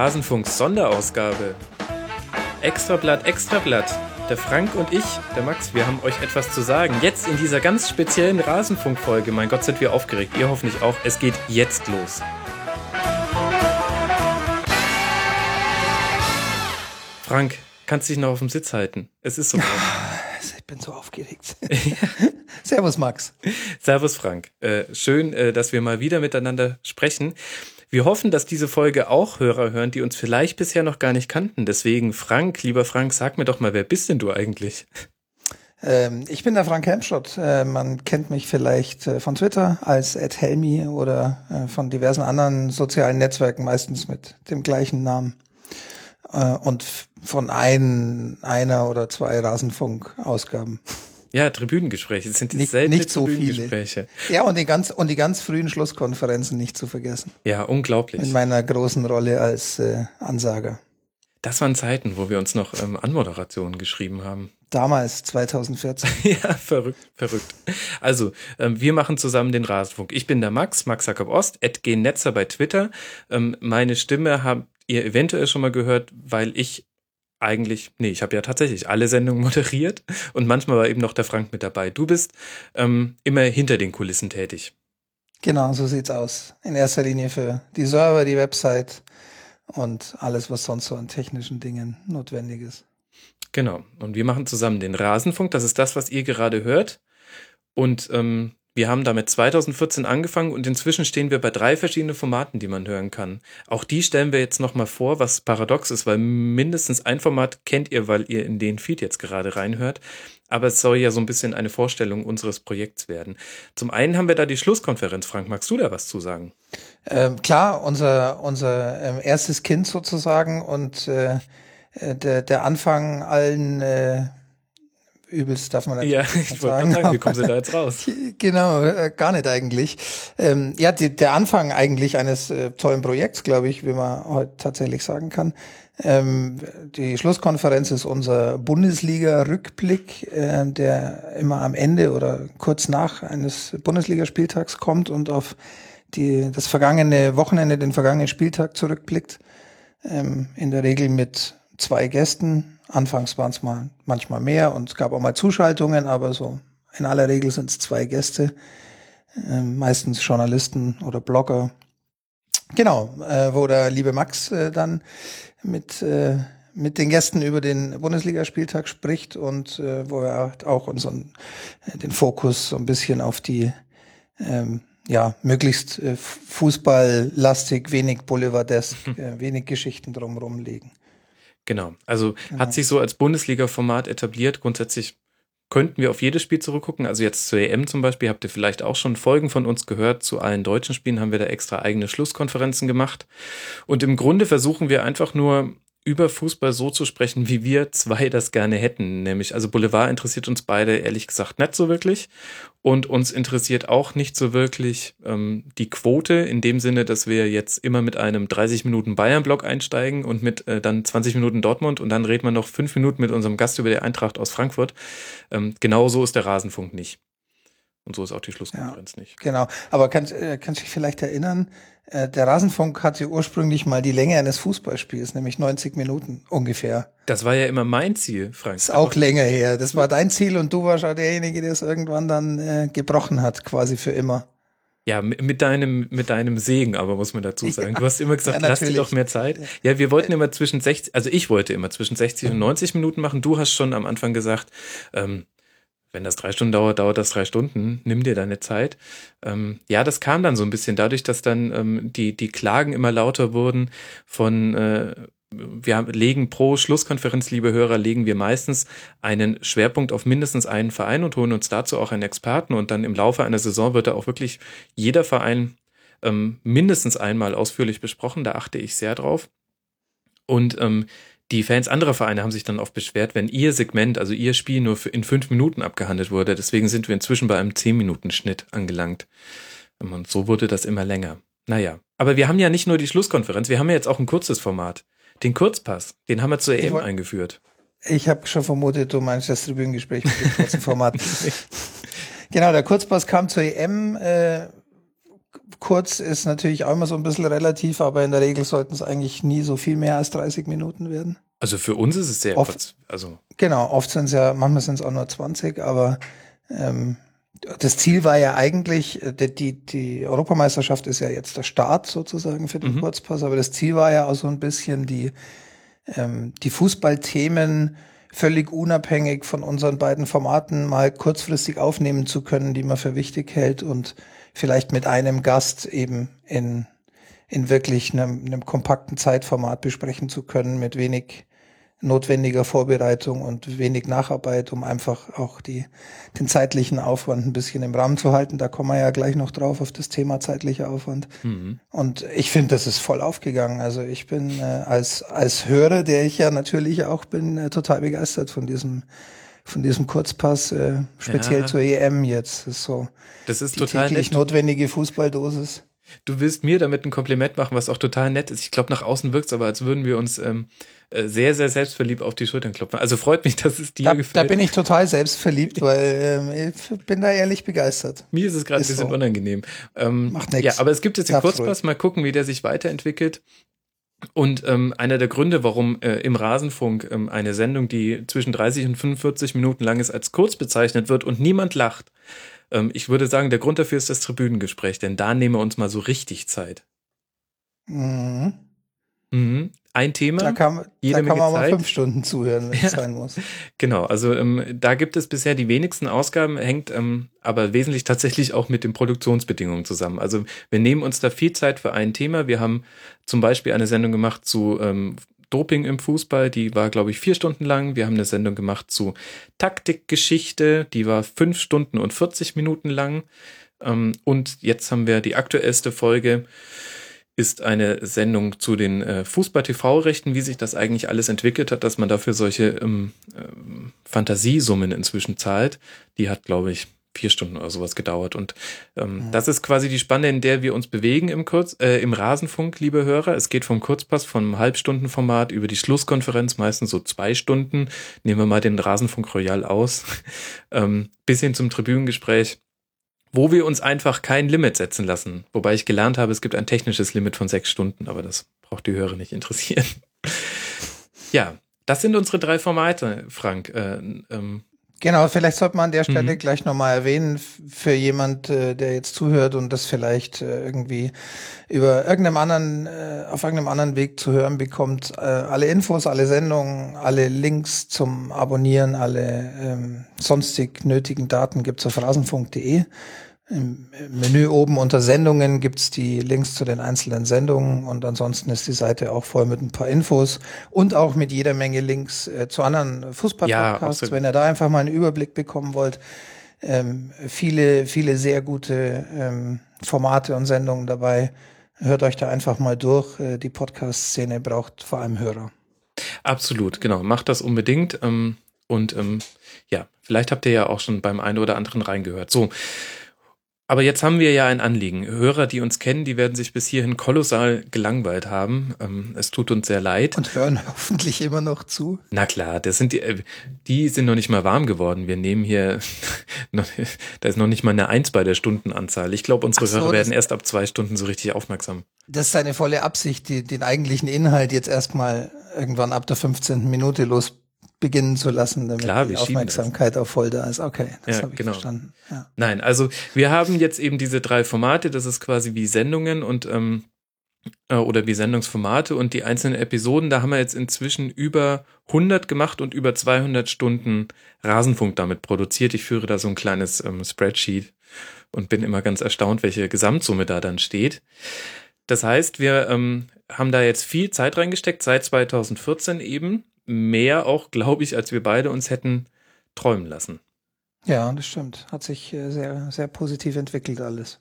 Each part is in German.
Rasenfunk Sonderausgabe. Extrablatt, Extrablatt. Der Frank und ich, der Max, wir haben euch etwas zu sagen. Jetzt in dieser ganz speziellen Rasenfunk-Folge. Mein Gott, sind wir aufgeregt. Ihr hoffentlich auch. Es geht jetzt los. Frank, kannst dich noch auf dem Sitz halten. Es ist so. Ich bin so aufgeregt. Servus, Max. Servus, Frank. Äh, schön, äh, dass wir mal wieder miteinander sprechen. Wir hoffen, dass diese Folge auch Hörer hören, die uns vielleicht bisher noch gar nicht kannten. Deswegen, Frank, lieber Frank, sag mir doch mal, wer bist denn du eigentlich? Ähm, ich bin der Frank Helmschott. Äh, man kennt mich vielleicht äh, von Twitter als Ed Helmi oder äh, von diversen anderen sozialen Netzwerken, meistens mit dem gleichen Namen. Äh, und von ein, einer oder zwei Rasenfunk-Ausgaben. Ja, Tribünengespräche. Das sind nicht, nicht so viele. Ja, und die ganz und die ganz frühen Schlusskonferenzen nicht zu vergessen. Ja, unglaublich. In meiner großen Rolle als äh, Ansager. Das waren Zeiten, wo wir uns noch ähm, Anmoderationen geschrieben haben. Damals, 2014. ja, verrückt, verrückt. Also, ähm, wir machen zusammen den Rasenfunk. Ich bin der Max, Max Jakob Ost, Netzer bei Twitter. Ähm, meine Stimme habt ihr eventuell schon mal gehört, weil ich eigentlich, nee, ich habe ja tatsächlich alle Sendungen moderiert und manchmal war eben noch der Frank mit dabei. Du bist ähm, immer hinter den Kulissen tätig. Genau, so sieht's aus. In erster Linie für die Server, die Website und alles, was sonst so an technischen Dingen notwendig ist. Genau. Und wir machen zusammen den Rasenfunk. Das ist das, was ihr gerade hört. Und ähm, wir haben damit 2014 angefangen und inzwischen stehen wir bei drei verschiedenen Formaten, die man hören kann. Auch die stellen wir jetzt nochmal vor, was paradox ist, weil mindestens ein Format kennt ihr, weil ihr in den Feed jetzt gerade reinhört. Aber es soll ja so ein bisschen eine Vorstellung unseres Projekts werden. Zum einen haben wir da die Schlusskonferenz. Frank, magst du da was zu sagen? Ähm, klar, unser, unser ähm, erstes Kind sozusagen und äh, äh der, der Anfang allen äh, übelst, darf man natürlich ja, ich sagen. sagen. Wie kommen Sie da jetzt raus? genau, äh, gar nicht eigentlich. Ähm, ja, die, der Anfang eigentlich eines äh, tollen Projekts, glaube ich, wie man heute tatsächlich sagen kann. Ähm, die Schlusskonferenz ist unser Bundesliga-Rückblick, äh, der immer am Ende oder kurz nach eines Bundesligaspieltags kommt und auf die, das vergangene Wochenende, den vergangenen Spieltag zurückblickt. Ähm, in der Regel mit zwei Gästen, Anfangs waren es mal manchmal mehr und es gab auch mal Zuschaltungen, aber so in aller Regel sind es zwei Gäste, äh, meistens Journalisten oder Blogger. Genau, äh, wo der liebe Max äh, dann mit äh, mit den Gästen über den Bundesligaspieltag spricht und äh, wo er auch unseren äh, den Fokus so ein bisschen auf die ähm, ja möglichst äh, fußballlastig, wenig Boulevardesk, äh, wenig Geschichten drumherum legen. Genau. Also genau. hat sich so als Bundesliga-Format etabliert. Grundsätzlich könnten wir auf jedes Spiel zurückgucken. Also jetzt zur EM zum Beispiel habt ihr vielleicht auch schon Folgen von uns gehört. Zu allen deutschen Spielen haben wir da extra eigene Schlusskonferenzen gemacht. Und im Grunde versuchen wir einfach nur über Fußball so zu sprechen, wie wir zwei das gerne hätten. Nämlich, also Boulevard interessiert uns beide ehrlich gesagt nicht so wirklich. Und uns interessiert auch nicht so wirklich ähm, die Quote in dem Sinne, dass wir jetzt immer mit einem 30 Minuten Bayern-Block einsteigen und mit äh, dann 20 Minuten Dortmund und dann reden wir noch fünf Minuten mit unserem Gast über die Eintracht aus Frankfurt. Ähm, genau so ist der Rasenfunk nicht. Und so ist auch die Schlusskonferenz ja, nicht. Genau. Aber kannst, äh, kannst du dich vielleicht erinnern, äh, der Rasenfunk hatte ursprünglich mal die Länge eines Fußballspiels, nämlich 90 Minuten ungefähr. Das war ja immer mein Ziel, Frank. Das ist auch länger her. Das war dein Ziel und du warst auch derjenige, der es irgendwann dann äh, gebrochen hat, quasi für immer. Ja, mit deinem, mit deinem Segen, aber muss man dazu sagen. Ja, du hast immer gesagt, ja, lass dir doch mehr Zeit. Ja, wir wollten immer zwischen 60, also ich wollte immer zwischen 60 und 90 Minuten machen. Du hast schon am Anfang gesagt, ähm, wenn das drei Stunden dauert, dauert das drei Stunden, nimm dir deine Zeit. Ähm, ja, das kam dann so ein bisschen dadurch, dass dann ähm, die, die Klagen immer lauter wurden von, äh, wir legen pro Schlusskonferenz, liebe Hörer, legen wir meistens einen Schwerpunkt auf mindestens einen Verein und holen uns dazu auch einen Experten und dann im Laufe einer Saison wird da auch wirklich jeder Verein ähm, mindestens einmal ausführlich besprochen, da achte ich sehr drauf. Und ähm, die Fans anderer Vereine haben sich dann oft beschwert, wenn ihr Segment, also ihr Spiel nur in fünf Minuten abgehandelt wurde. Deswegen sind wir inzwischen bei einem zehn Minuten Schnitt angelangt. Und so wurde das immer länger. Naja. Aber wir haben ja nicht nur die Schlusskonferenz, wir haben ja jetzt auch ein kurzes Format. Den Kurzpass, den haben wir zur EM eingeführt. Ich habe schon vermutet, du meinst das Tribünengespräch mit dem kurzen Format. genau, der Kurzpass kam zur EM. Äh, kurz ist natürlich auch immer so ein bisschen relativ, aber in der Regel sollten es eigentlich nie so viel mehr als 30 Minuten werden. Also für uns ist es sehr oft, kurz. Also genau, oft sind es ja, manchmal sind es auch nur 20, aber ähm, das Ziel war ja eigentlich, äh, die, die, die Europameisterschaft ist ja jetzt der Start sozusagen für den mhm. Kurzpass, aber das Ziel war ja auch so ein bisschen die, ähm, die Fußballthemen völlig unabhängig von unseren beiden Formaten mal kurzfristig aufnehmen zu können, die man für wichtig hält und vielleicht mit einem Gast eben in, in wirklich einem, einem kompakten Zeitformat besprechen zu können, mit wenig notwendiger Vorbereitung und wenig Nacharbeit, um einfach auch die, den zeitlichen Aufwand ein bisschen im Rahmen zu halten. Da kommen wir ja gleich noch drauf auf das Thema zeitlicher Aufwand. Mhm. Und ich finde, das ist voll aufgegangen. Also ich bin äh, als, als Hörer, der ich ja natürlich auch bin, äh, total begeistert von diesem von diesem Kurzpass, äh, speziell ja. zur EM jetzt. Das ist so das ist die total täglich nett. notwendige Fußballdosis. Du willst mir damit ein Kompliment machen, was auch total nett ist. Ich glaube, nach außen wirkt es aber, als würden wir uns ähm, äh, sehr, sehr selbstverliebt auf die Schultern klopfen. Also freut mich, dass es dir da, gefällt. Da bin ich total selbstverliebt, weil ähm, ich bin da ehrlich begeistert. Mir ist es gerade ein bisschen so. unangenehm. Ähm, Macht nichts. Ja, aber es gibt jetzt den Kurzpass, mal gucken, wie der sich weiterentwickelt. Und ähm, einer der Gründe, warum äh, im Rasenfunk ähm, eine Sendung, die zwischen 30 und 45 Minuten lang ist, als kurz bezeichnet wird und niemand lacht, ähm, ich würde sagen, der Grund dafür ist das Tribünengespräch, denn da nehmen wir uns mal so richtig Zeit. Mhm. Mhm. Ein Thema. Da kann, da kann man mal fünf Stunden zuhören, wenn es sein muss. Genau, also ähm, da gibt es bisher die wenigsten Ausgaben, hängt ähm, aber wesentlich tatsächlich auch mit den Produktionsbedingungen zusammen. Also wir nehmen uns da viel Zeit für ein Thema. Wir haben zum Beispiel eine Sendung gemacht zu ähm, Doping im Fußball, die war, glaube ich, vier Stunden lang. Wir haben eine Sendung gemacht zu Taktikgeschichte, die war fünf Stunden und 40 Minuten lang. Ähm, und jetzt haben wir die aktuellste Folge ist eine Sendung zu den äh, Fußball-TV-Rechten, wie sich das eigentlich alles entwickelt hat, dass man dafür solche ähm, ähm, Fantasiesummen inzwischen zahlt. Die hat, glaube ich, vier Stunden oder sowas gedauert. Und ähm, ja. das ist quasi die Spanne, in der wir uns bewegen im Kurz, äh, im Rasenfunk, liebe Hörer. Es geht vom Kurzpass, vom Halbstundenformat über die Schlusskonferenz, meistens so zwei Stunden. Nehmen wir mal den Rasenfunk Royal aus, ähm, bis hin zum Tribünengespräch wo wir uns einfach kein Limit setzen lassen. Wobei ich gelernt habe, es gibt ein technisches Limit von sechs Stunden, aber das braucht die Hörer nicht interessieren. ja, das sind unsere drei Formate, Frank. Äh, ähm, Genau, vielleicht sollte man an der Stelle mhm. gleich nochmal erwähnen, für jemand, äh, der jetzt zuhört und das vielleicht äh, irgendwie über irgendeinem anderen, äh, auf irgendeinem anderen Weg zu hören bekommt. Alle Infos, alle Sendungen, alle Links zum Abonnieren, alle ähm, sonstig nötigen Daten gibt's auf rasenfunk.de. Im Menü oben unter Sendungen gibt's die Links zu den einzelnen Sendungen und ansonsten ist die Seite auch voll mit ein paar Infos und auch mit jeder Menge Links äh, zu anderen Fußball-Podcasts, ja, wenn ihr da einfach mal einen Überblick bekommen wollt. Ähm, viele, viele sehr gute ähm, Formate und Sendungen dabei. Hört euch da einfach mal durch. Äh, die Podcast-Szene braucht vor allem Hörer. Absolut, genau. Macht das unbedingt. Ähm, und ähm, ja, vielleicht habt ihr ja auch schon beim einen oder anderen reingehört. So, aber jetzt haben wir ja ein Anliegen. Hörer, die uns kennen, die werden sich bis hierhin kolossal gelangweilt haben. Ähm, es tut uns sehr leid. Und hören hoffentlich immer noch zu. Na klar, das sind die, äh, die sind noch nicht mal warm geworden. Wir nehmen hier, da ist noch nicht mal eine Eins bei der Stundenanzahl. Ich glaube, unsere so, Hörer werden erst ab zwei Stunden so richtig aufmerksam. Das ist deine volle Absicht, die, den eigentlichen Inhalt jetzt erstmal irgendwann ab der 15. Minute los beginnen zu lassen, damit Klar, die Aufmerksamkeit auf voll da ist. Okay, das ja, habe ich genau. verstanden. Ja. Nein, also wir haben jetzt eben diese drei Formate, das ist quasi wie Sendungen und ähm, äh, oder wie Sendungsformate und die einzelnen Episoden, da haben wir jetzt inzwischen über 100 gemacht und über 200 Stunden Rasenfunk damit produziert. Ich führe da so ein kleines ähm, Spreadsheet und bin immer ganz erstaunt, welche Gesamtsumme da dann steht. Das heißt, wir ähm, haben da jetzt viel Zeit reingesteckt, seit 2014 eben mehr auch, glaube ich, als wir beide uns hätten träumen lassen. Ja, das stimmt. Hat sich äh, sehr, sehr positiv entwickelt alles.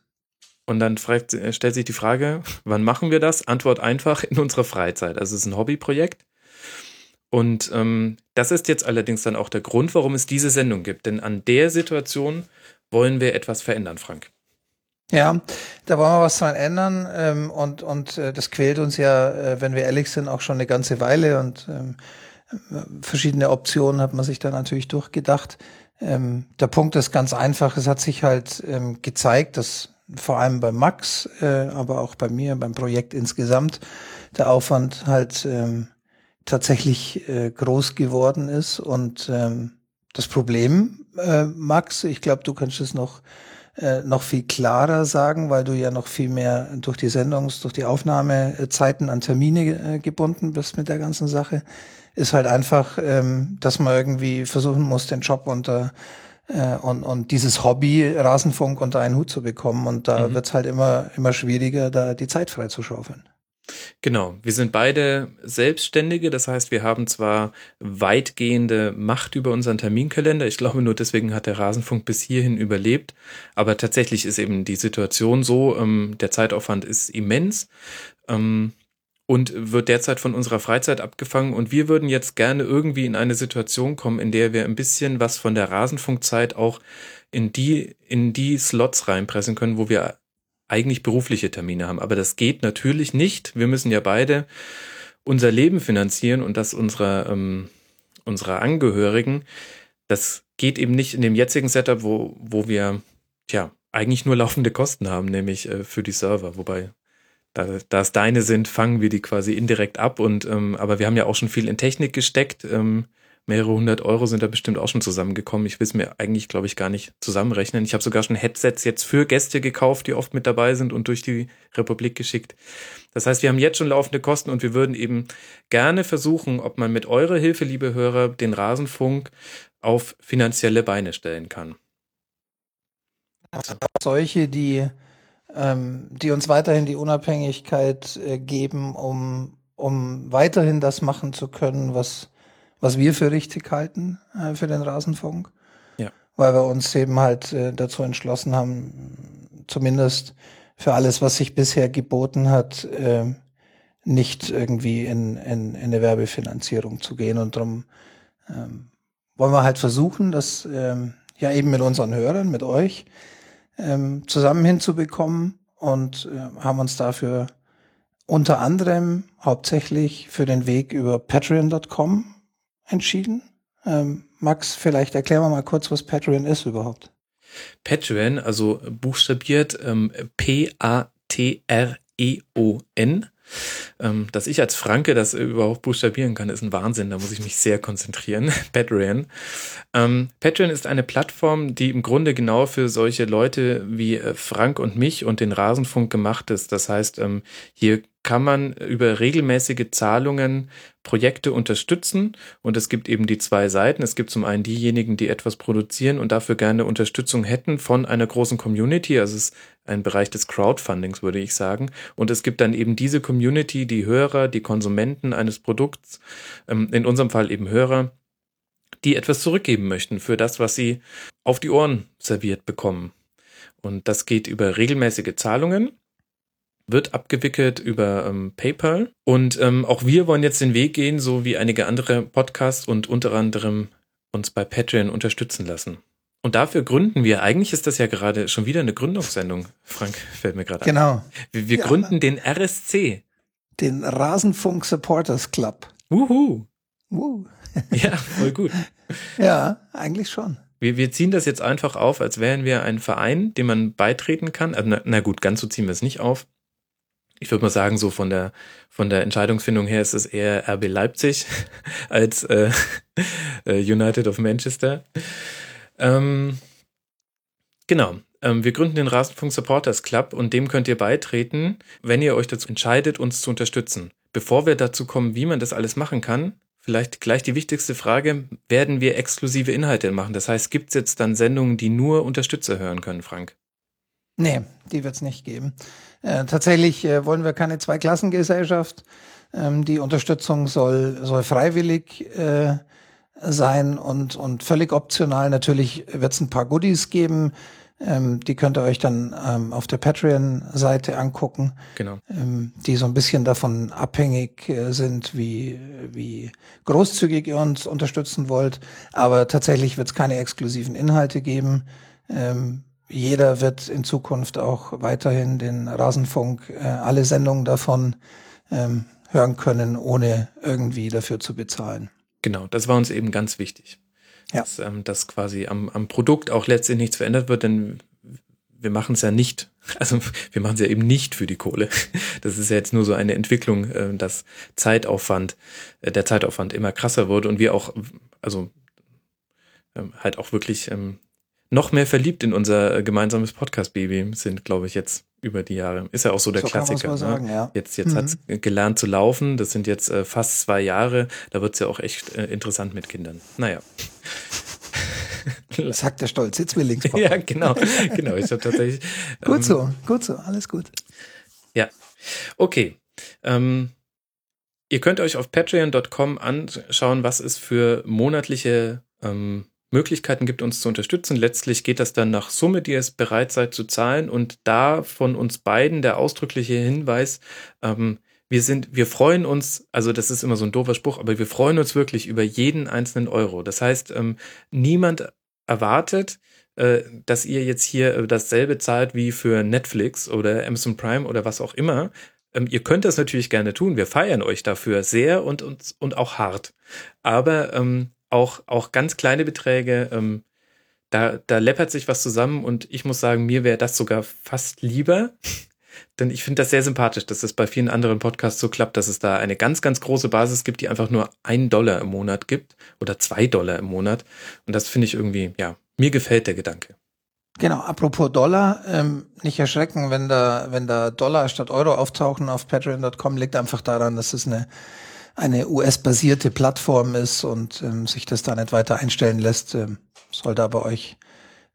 Und dann fragt, äh, stellt sich die Frage, wann machen wir das? Antwort einfach in unserer Freizeit. Also es ist ein Hobbyprojekt. Und ähm, das ist jetzt allerdings dann auch der Grund, warum es diese Sendung gibt. Denn an der Situation wollen wir etwas verändern, Frank. Ja, da wollen wir was dran ändern ähm, und, und äh, das quält uns ja, äh, wenn wir ehrlich sind, auch schon eine ganze Weile und ähm, verschiedene Optionen hat man sich da natürlich durchgedacht. Ähm, der Punkt ist ganz einfach, es hat sich halt ähm, gezeigt, dass vor allem bei Max, äh, aber auch bei mir, beim Projekt insgesamt, der Aufwand halt ähm, tatsächlich äh, groß geworden ist. Und ähm, das Problem, äh, Max, ich glaube, du kannst es noch äh, noch viel klarer sagen, weil du ja noch viel mehr durch die Sendungs-, durch die Aufnahmezeiten an Termine äh, gebunden bist mit der ganzen Sache, ist halt einfach, ähm, dass man irgendwie versuchen muss, den Job unter äh, und, und dieses Hobby Rasenfunk unter einen Hut zu bekommen. Und da mhm. wird's halt immer, immer schwieriger, da die Zeit frei zu schaufeln. Genau, wir sind beide Selbstständige, das heißt, wir haben zwar weitgehende Macht über unseren Terminkalender, ich glaube nur deswegen hat der Rasenfunk bis hierhin überlebt, aber tatsächlich ist eben die Situation so, ähm, der Zeitaufwand ist immens ähm, und wird derzeit von unserer Freizeit abgefangen und wir würden jetzt gerne irgendwie in eine Situation kommen, in der wir ein bisschen was von der Rasenfunkzeit auch in die, in die Slots reinpressen können, wo wir eigentlich berufliche Termine haben. Aber das geht natürlich nicht. Wir müssen ja beide unser Leben finanzieren und das unserer, ähm, unserer Angehörigen. Das geht eben nicht in dem jetzigen Setup, wo, wo wir, tja, eigentlich nur laufende Kosten haben, nämlich äh, für die Server. Wobei, da, da es deine sind, fangen wir die quasi indirekt ab. Und ähm, aber wir haben ja auch schon viel in Technik gesteckt. Ähm, mehrere hundert Euro sind da bestimmt auch schon zusammengekommen. Ich will es mir eigentlich, glaube ich, gar nicht zusammenrechnen. Ich habe sogar schon Headsets jetzt für Gäste gekauft, die oft mit dabei sind und durch die Republik geschickt. Das heißt, wir haben jetzt schon laufende Kosten und wir würden eben gerne versuchen, ob man mit eurer Hilfe, liebe Hörer, den Rasenfunk auf finanzielle Beine stellen kann. Solche, die, ähm, die uns weiterhin die Unabhängigkeit äh, geben, um, um weiterhin das machen zu können, was was wir für richtig halten äh, für den Rasenfunk. Ja. Weil wir uns eben halt äh, dazu entschlossen haben, zumindest für alles, was sich bisher geboten hat, äh, nicht irgendwie in, in, in eine Werbefinanzierung zu gehen. Und darum ähm, wollen wir halt versuchen, das ähm, ja eben mit unseren Hörern, mit euch ähm, zusammen hinzubekommen und äh, haben uns dafür unter anderem hauptsächlich für den Weg über patreon.com entschieden. Ähm, Max, vielleicht erklären wir mal kurz, was Patreon ist überhaupt. Patreon, also buchstabiert ähm, P-A-T-R-E-O-N. Ähm, dass ich als Franke das überhaupt buchstabieren kann, ist ein Wahnsinn. Da muss ich mich sehr konzentrieren. Patreon. Ähm, Patreon ist eine Plattform, die im Grunde genau für solche Leute wie äh, Frank und mich und den Rasenfunk gemacht ist. Das heißt, ähm, hier kann man über regelmäßige Zahlungen Projekte unterstützen. Und es gibt eben die zwei Seiten. Es gibt zum einen diejenigen, die etwas produzieren und dafür gerne Unterstützung hätten von einer großen Community. Also es ein Bereich des Crowdfundings, würde ich sagen. Und es gibt dann eben diese Community, die Hörer, die Konsumenten eines Produkts, ähm, in unserem Fall eben Hörer, die etwas zurückgeben möchten für das, was sie auf die Ohren serviert bekommen. Und das geht über regelmäßige Zahlungen wird abgewickelt über ähm, PayPal. Und ähm, auch wir wollen jetzt den Weg gehen, so wie einige andere Podcasts und unter anderem uns bei Patreon unterstützen lassen. Und dafür gründen wir, eigentlich ist das ja gerade schon wieder eine Gründungssendung, Frank, fällt mir gerade genau. an. Genau. Wir, wir ja. gründen den RSC. Den Rasenfunk Supporters Club. Wuhu. Wuhu. ja, voll gut. ja, eigentlich schon. Wir, wir ziehen das jetzt einfach auf, als wären wir ein Verein, dem man beitreten kann. Also, na, na gut, ganz so ziehen wir es nicht auf ich würde mal sagen, so von der von der Entscheidungsfindung her ist es eher RB Leipzig als äh, äh, United of Manchester. Ähm, genau. Ähm, wir gründen den Rasenfunk Supporters Club und dem könnt ihr beitreten, wenn ihr euch dazu entscheidet, uns zu unterstützen. Bevor wir dazu kommen, wie man das alles machen kann, vielleicht gleich die wichtigste Frage, werden wir exklusive Inhalte machen? Das heißt, gibt es jetzt dann Sendungen, die nur Unterstützer hören können, Frank? Nee, die wird es nicht geben. Äh, tatsächlich äh, wollen wir keine Zweiklassengesellschaft. Ähm, die Unterstützung soll, soll freiwillig äh, sein und, und völlig optional. Natürlich wird es ein paar Goodies geben. Ähm, die könnt ihr euch dann ähm, auf der Patreon-Seite angucken, genau. ähm, die so ein bisschen davon abhängig äh, sind, wie, wie großzügig ihr uns unterstützen wollt. Aber tatsächlich wird es keine exklusiven Inhalte geben. Ähm, jeder wird in Zukunft auch weiterhin den Rasenfunk, äh, alle Sendungen davon ähm, hören können, ohne irgendwie dafür zu bezahlen. Genau, das war uns eben ganz wichtig. Ja. Dass, ähm, dass quasi am, am Produkt auch letztlich nichts verändert wird, denn wir machen es ja nicht, also wir machen es ja eben nicht für die Kohle. Das ist ja jetzt nur so eine Entwicklung, äh, dass Zeitaufwand, äh, der Zeitaufwand immer krasser wurde und wir auch, also ähm, halt auch wirklich ähm, noch mehr verliebt in unser gemeinsames Podcast-Baby sind, glaube ich, jetzt über die Jahre. Ist ja auch so der so Klassiker. Ne? Sagen, ja. Jetzt, jetzt mhm. hat's gelernt zu laufen. Das sind jetzt äh, fast zwei Jahre. Da wird's ja auch echt äh, interessant mit Kindern. Naja. Sagt der stolze Zwillingspapa. ja, genau, genau. Ich habe tatsächlich. gut ähm, so, gut so, alles gut. Ja, okay. Ähm, ihr könnt euch auf Patreon.com anschauen, was es für monatliche ähm, Möglichkeiten gibt, uns zu unterstützen. Letztlich geht das dann nach Summe, die ihr bereit seid zu zahlen. Und da von uns beiden der ausdrückliche Hinweis, ähm, wir sind, wir freuen uns, also das ist immer so ein doofer Spruch, aber wir freuen uns wirklich über jeden einzelnen Euro. Das heißt, ähm, niemand erwartet, äh, dass ihr jetzt hier äh, dasselbe zahlt wie für Netflix oder Amazon Prime oder was auch immer. Ähm, ihr könnt das natürlich gerne tun. Wir feiern euch dafür sehr und, und, und auch hart. Aber ähm, auch, auch ganz kleine Beträge, ähm, da, da läppert sich was zusammen und ich muss sagen, mir wäre das sogar fast lieber, denn ich finde das sehr sympathisch, dass das bei vielen anderen Podcasts so klappt, dass es da eine ganz, ganz große Basis gibt, die einfach nur ein Dollar im Monat gibt oder zwei Dollar im Monat. Und das finde ich irgendwie, ja, mir gefällt der Gedanke. Genau, apropos Dollar, ähm, nicht erschrecken, wenn da, wenn da Dollar statt Euro auftauchen auf patreon.com, liegt einfach daran, dass es eine, eine US-basierte Plattform ist und ähm, sich das da nicht weiter einstellen lässt, ähm, sollte aber euch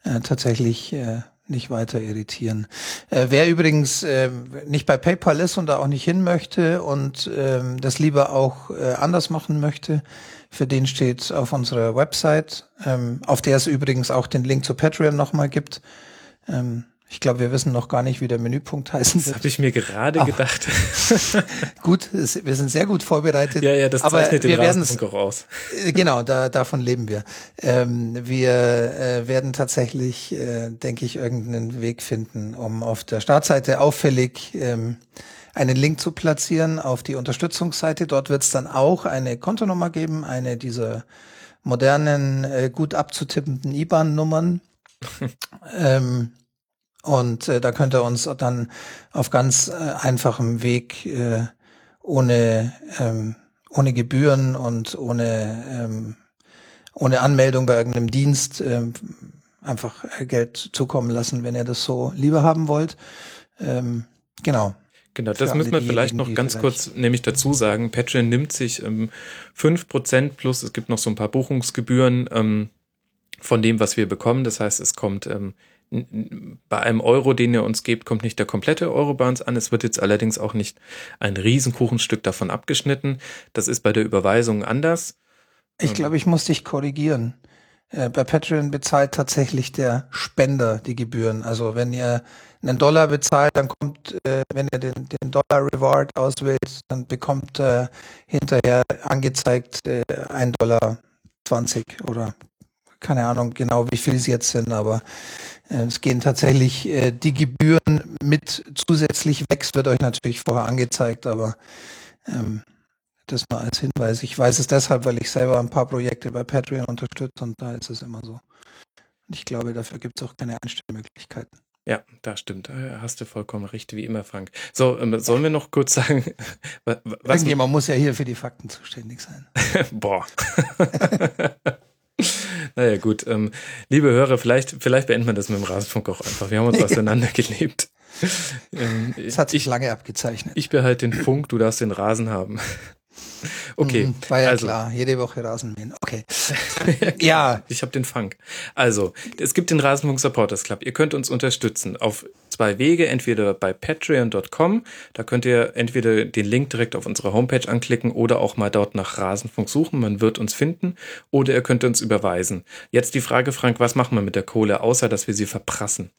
äh, tatsächlich äh, nicht weiter irritieren. Äh, wer übrigens äh, nicht bei PayPal ist und da auch nicht hin möchte und ähm, das lieber auch äh, anders machen möchte, für den steht auf unserer Website, ähm, auf der es übrigens auch den Link zu Patreon nochmal gibt. Ähm, ich glaube, wir wissen noch gar nicht, wie der Menüpunkt heißen wird. Das habe ich mir gerade oh. gedacht. gut, es, wir sind sehr gut vorbereitet. Ja, ja, das zeichnet aber wir den auch aus. Äh, genau, da, davon leben wir. Ähm, wir äh, werden tatsächlich, äh, denke ich, irgendeinen Weg finden, um auf der Startseite auffällig ähm, einen Link zu platzieren auf die Unterstützungsseite. Dort wird es dann auch eine Kontonummer geben, eine dieser modernen, äh, gut abzutippenden IBAN-Nummern. ähm, und äh, da könnt ihr uns dann auf ganz äh, einfachem Weg äh, ohne, ähm, ohne Gebühren und ohne, ähm, ohne Anmeldung bei irgendeinem Dienst ähm, einfach Geld zukommen lassen, wenn ihr das so lieber haben wollt. Ähm, genau. Genau, das müssen wir vielleicht noch ganz kurz nämlich dazu sagen. Patreon nimmt sich ähm, 5% plus, es gibt noch so ein paar Buchungsgebühren ähm, von dem, was wir bekommen. Das heißt, es kommt ähm, bei einem Euro, den ihr uns gebt, kommt nicht der komplette Euro bei uns an. Es wird jetzt allerdings auch nicht ein Riesenkuchenstück davon abgeschnitten. Das ist bei der Überweisung anders. Ich ähm, glaube, ich muss dich korrigieren. Äh, bei Patreon bezahlt tatsächlich der Spender die Gebühren. Also wenn ihr einen Dollar bezahlt, dann kommt, äh, wenn ihr den, den Dollar Reward auswählt, dann bekommt äh, hinterher angezeigt 1 Dollar 20 oder keine Ahnung genau, wie viel es jetzt sind, aber äh, es gehen tatsächlich äh, die Gebühren mit zusätzlich weg. Es wird euch natürlich vorher angezeigt, aber ähm, das mal als Hinweis. Ich weiß es deshalb, weil ich selber ein paar Projekte bei Patreon unterstütze und da ist es immer so. Und ich glaube, dafür gibt es auch keine Einstellmöglichkeiten. Ja, das stimmt. Da hast du vollkommen recht, wie immer, Frank. So, ähm, sollen wir noch kurz sagen, was. Irgendjemand muss ja hier für die Fakten zuständig sein. Boah. naja, gut. Ähm, liebe Hörer, vielleicht, vielleicht beenden wir das mit dem Rasenfunk auch einfach. Wir haben uns auseinandergelebt. Ähm, es hat sich ich, lange abgezeichnet. Ich behalte den Funk, du darfst den Rasen haben. Okay. Mhm, war ja also, klar, jede Woche Rasenmähen. Okay. ja. Ich habe den Funk. Also, es gibt den Rasenfunk Supporters Club. Ihr könnt uns unterstützen auf zwei Wege. Entweder bei patreon.com. Da könnt ihr entweder den Link direkt auf unserer Homepage anklicken oder auch mal dort nach Rasenfunk suchen. Man wird uns finden. Oder ihr könnt uns überweisen. Jetzt die Frage, Frank, was machen wir mit der Kohle, außer dass wir sie verprassen?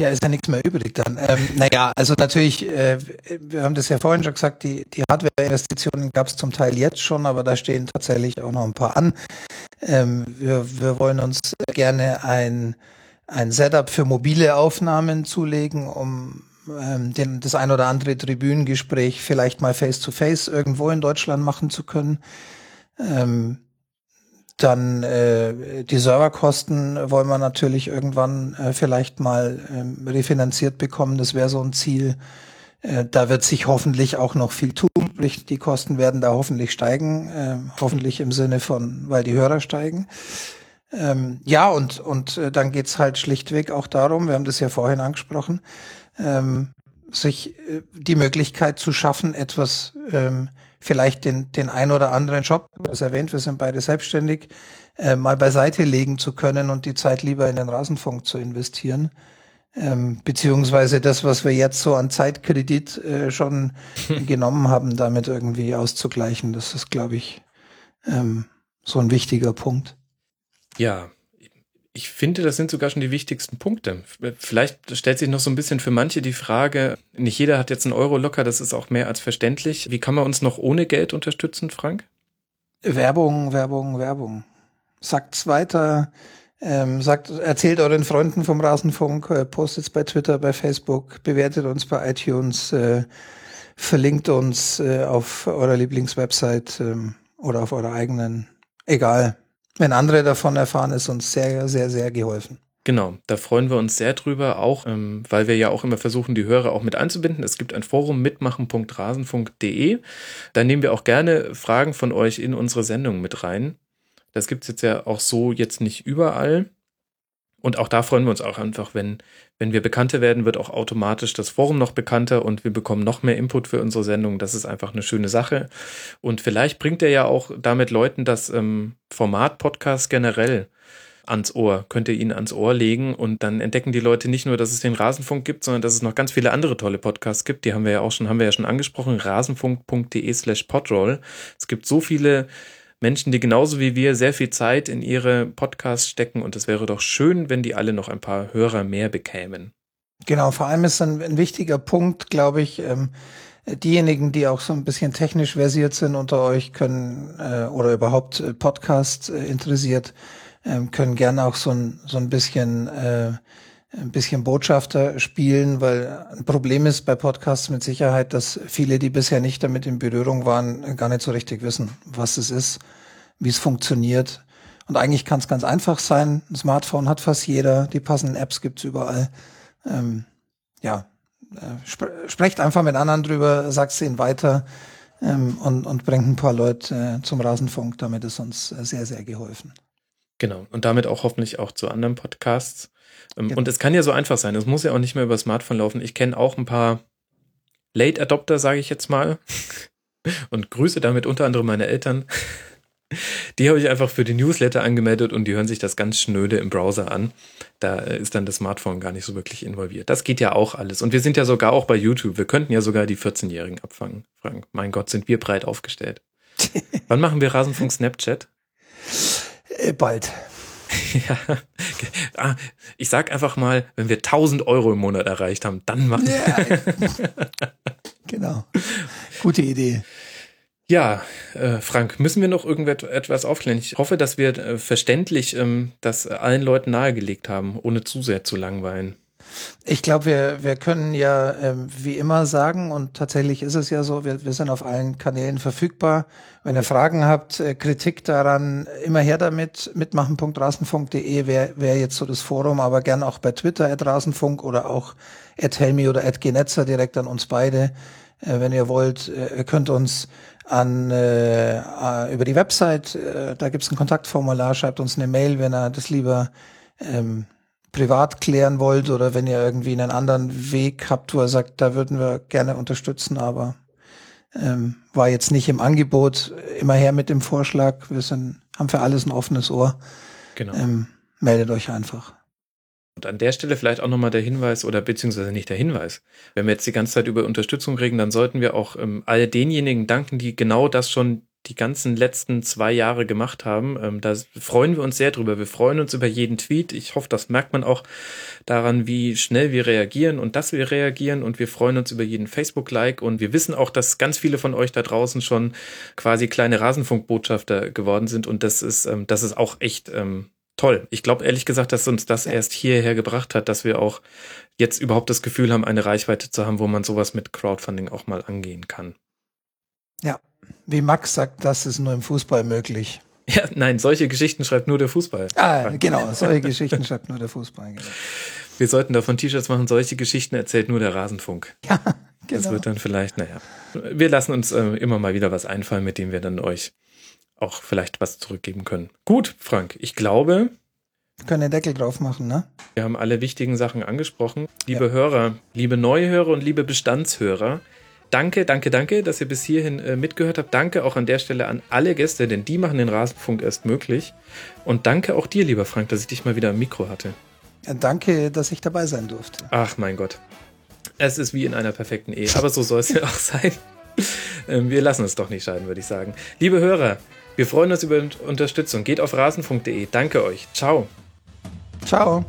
Ja, ist ja nichts mehr übrig dann. Ähm, naja, also natürlich, äh, wir haben das ja vorhin schon gesagt, die, die Hardware-Investitionen gab es zum Teil jetzt schon, aber da stehen tatsächlich auch noch ein paar an. Ähm, wir, wir wollen uns gerne ein, ein Setup für mobile Aufnahmen zulegen, um ähm, den, das ein oder andere Tribünengespräch vielleicht mal face-to-face -face irgendwo in Deutschland machen zu können. Ähm, dann äh, die Serverkosten wollen wir natürlich irgendwann äh, vielleicht mal äh, refinanziert bekommen. Das wäre so ein Ziel. Äh, da wird sich hoffentlich auch noch viel tun. Die Kosten werden da hoffentlich steigen, äh, hoffentlich im Sinne von, weil die Hörer steigen. Ähm, ja, und, und äh, dann geht's halt schlichtweg auch darum, wir haben das ja vorhin angesprochen, ähm, sich äh, die Möglichkeit zu schaffen, etwas ähm, vielleicht den, den ein oder anderen Job, das erwähnt, wir sind beide selbstständig, äh, mal beiseite legen zu können und die Zeit lieber in den Rasenfunk zu investieren. Ähm, beziehungsweise das, was wir jetzt so an Zeitkredit äh, schon genommen haben, damit irgendwie auszugleichen. Das ist, glaube ich, ähm, so ein wichtiger Punkt. Ja, ich finde, das sind sogar schon die wichtigsten Punkte. Vielleicht stellt sich noch so ein bisschen für manche die Frage, nicht jeder hat jetzt einen Euro locker, das ist auch mehr als verständlich. Wie kann man uns noch ohne Geld unterstützen, Frank? Werbung, Werbung, Werbung. Sagt's weiter, ähm, sagt, erzählt euren Freunden vom Rasenfunk, äh, postet's bei Twitter, bei Facebook, bewertet uns bei iTunes, äh, verlinkt uns äh, auf eurer Lieblingswebsite ähm, oder auf eurer eigenen. Egal, wenn andere davon erfahren, ist uns sehr, sehr, sehr geholfen. Genau, da freuen wir uns sehr drüber, auch ähm, weil wir ja auch immer versuchen, die Hörer auch mit einzubinden. Es gibt ein Forum mitmachen.rasenfunk.de. Da nehmen wir auch gerne Fragen von euch in unsere Sendung mit rein. Das gibt es jetzt ja auch so jetzt nicht überall. Und auch da freuen wir uns auch einfach, wenn, wenn wir bekannter werden, wird auch automatisch das Forum noch bekannter und wir bekommen noch mehr Input für unsere Sendung. Das ist einfach eine schöne Sache. Und vielleicht bringt er ja auch damit Leuten das ähm, Format Podcast generell ans Ohr, könnt ihr ihn ans Ohr legen und dann entdecken die Leute nicht nur, dass es den Rasenfunk gibt, sondern dass es noch ganz viele andere tolle Podcasts gibt. Die haben wir ja auch schon, haben wir ja schon angesprochen, rasenfunk.de slash podroll. Es gibt so viele Menschen, die genauso wie wir sehr viel Zeit in ihre Podcasts stecken und es wäre doch schön, wenn die alle noch ein paar Hörer mehr bekämen. Genau, vor allem ist ein, ein wichtiger Punkt, glaube ich, ähm, diejenigen, die auch so ein bisschen technisch versiert sind unter euch, können äh, oder überhaupt äh, Podcast äh, interessiert, äh, können gerne auch so ein, so ein bisschen äh, ein bisschen Botschafter spielen, weil ein Problem ist bei Podcasts mit Sicherheit, dass viele, die bisher nicht damit in Berührung waren, gar nicht so richtig wissen, was es ist, wie es funktioniert. Und eigentlich kann es ganz einfach sein. Ein Smartphone hat fast jeder, die passenden Apps gibt's überall. Ähm, ja, äh, sp sprecht einfach mit anderen drüber, sagt's ihnen weiter ähm, und, und bringt ein paar Leute äh, zum Rasenfunk. Damit ist uns äh, sehr, sehr geholfen. Genau. Und damit auch hoffentlich auch zu anderen Podcasts. Genau. Und es kann ja so einfach sein. Es muss ja auch nicht mehr über Smartphone laufen. Ich kenne auch ein paar Late Adopter, sage ich jetzt mal. Und grüße damit unter anderem meine Eltern. Die habe ich einfach für die Newsletter angemeldet und die hören sich das ganz schnöde im Browser an. Da ist dann das Smartphone gar nicht so wirklich involviert. Das geht ja auch alles. Und wir sind ja sogar auch bei YouTube. Wir könnten ja sogar die 14-Jährigen abfangen. Frank, mein Gott, sind wir breit aufgestellt. Wann machen wir Rasenfunk Snapchat? Äh, bald. Ja. Ah, ich sag einfach mal, wenn wir 1000 Euro im Monat erreicht haben, dann machen wir. Ja. genau. Gute Idee. Ja, äh, Frank, müssen wir noch irgendetwas aufklären? Ich hoffe, dass wir äh, verständlich ähm, das allen Leuten nahegelegt haben, ohne zu sehr zu langweilen. Ich glaube, wir, wir können ja ähm, wie immer sagen, und tatsächlich ist es ja so, wir, wir sind auf allen Kanälen verfügbar. Wenn ihr Fragen habt, äh, Kritik daran, immer her damit, mitmachen.rasenfunk.de wäre wär jetzt so das Forum, aber gern auch bei Twitter at Rasenfunk oder auch at Helmi oder at Genetzer direkt an uns beide. Äh, wenn ihr wollt, äh, könnt uns an äh über die Website, äh, da gibt's ein Kontaktformular, schreibt uns eine Mail, wenn ihr das lieber ähm, privat klären wollt oder wenn ihr irgendwie einen anderen Weg habt, wo er sagt, da würden wir gerne unterstützen, aber ähm, war jetzt nicht im Angebot. Immer her mit dem Vorschlag. Wir sind, haben für alles ein offenes Ohr. Genau. Ähm, meldet euch einfach. Und an der Stelle vielleicht auch nochmal der Hinweis oder beziehungsweise nicht der Hinweis. Wenn wir jetzt die ganze Zeit über Unterstützung reden, dann sollten wir auch ähm, all denjenigen danken, die genau das schon die ganzen letzten zwei Jahre gemacht haben. Ähm, da freuen wir uns sehr drüber. Wir freuen uns über jeden Tweet. Ich hoffe, das merkt man auch daran, wie schnell wir reagieren und dass wir reagieren. Und wir freuen uns über jeden Facebook-Like. Und wir wissen auch, dass ganz viele von euch da draußen schon quasi kleine Rasenfunkbotschafter geworden sind. Und das ist, ähm, das ist auch echt ähm, toll. Ich glaube ehrlich gesagt, dass uns das erst hierher gebracht hat, dass wir auch jetzt überhaupt das Gefühl haben, eine Reichweite zu haben, wo man sowas mit Crowdfunding auch mal angehen kann. Ja, wie Max sagt, das ist nur im Fußball möglich. Ja, nein, solche Geschichten schreibt nur der Fußball. Ah, genau, solche Geschichten schreibt nur der Fußball. Genau. Wir sollten davon T-Shirts machen, solche Geschichten erzählt nur der Rasenfunk. Ja, genau. Das wird dann vielleicht, naja. Wir lassen uns äh, immer mal wieder was einfallen, mit dem wir dann euch auch vielleicht was zurückgeben können. Gut, Frank, ich glaube. Wir können den Deckel drauf machen, ne? Wir haben alle wichtigen Sachen angesprochen. Liebe ja. Hörer, liebe Neuhörer und liebe Bestandshörer, Danke, danke, danke, dass ihr bis hierhin äh, mitgehört habt. Danke auch an der Stelle an alle Gäste, denn die machen den Rasenfunk erst möglich. Und danke auch dir, lieber Frank, dass ich dich mal wieder am Mikro hatte. Ja, danke, dass ich dabei sein durfte. Ach mein Gott. Es ist wie in einer perfekten Ehe, aber so soll es ja auch sein. Ähm, wir lassen es doch nicht scheiden, würde ich sagen. Liebe Hörer, wir freuen uns über Unterstützung. Geht auf rasenfunk.de. Danke euch. Ciao. Ciao.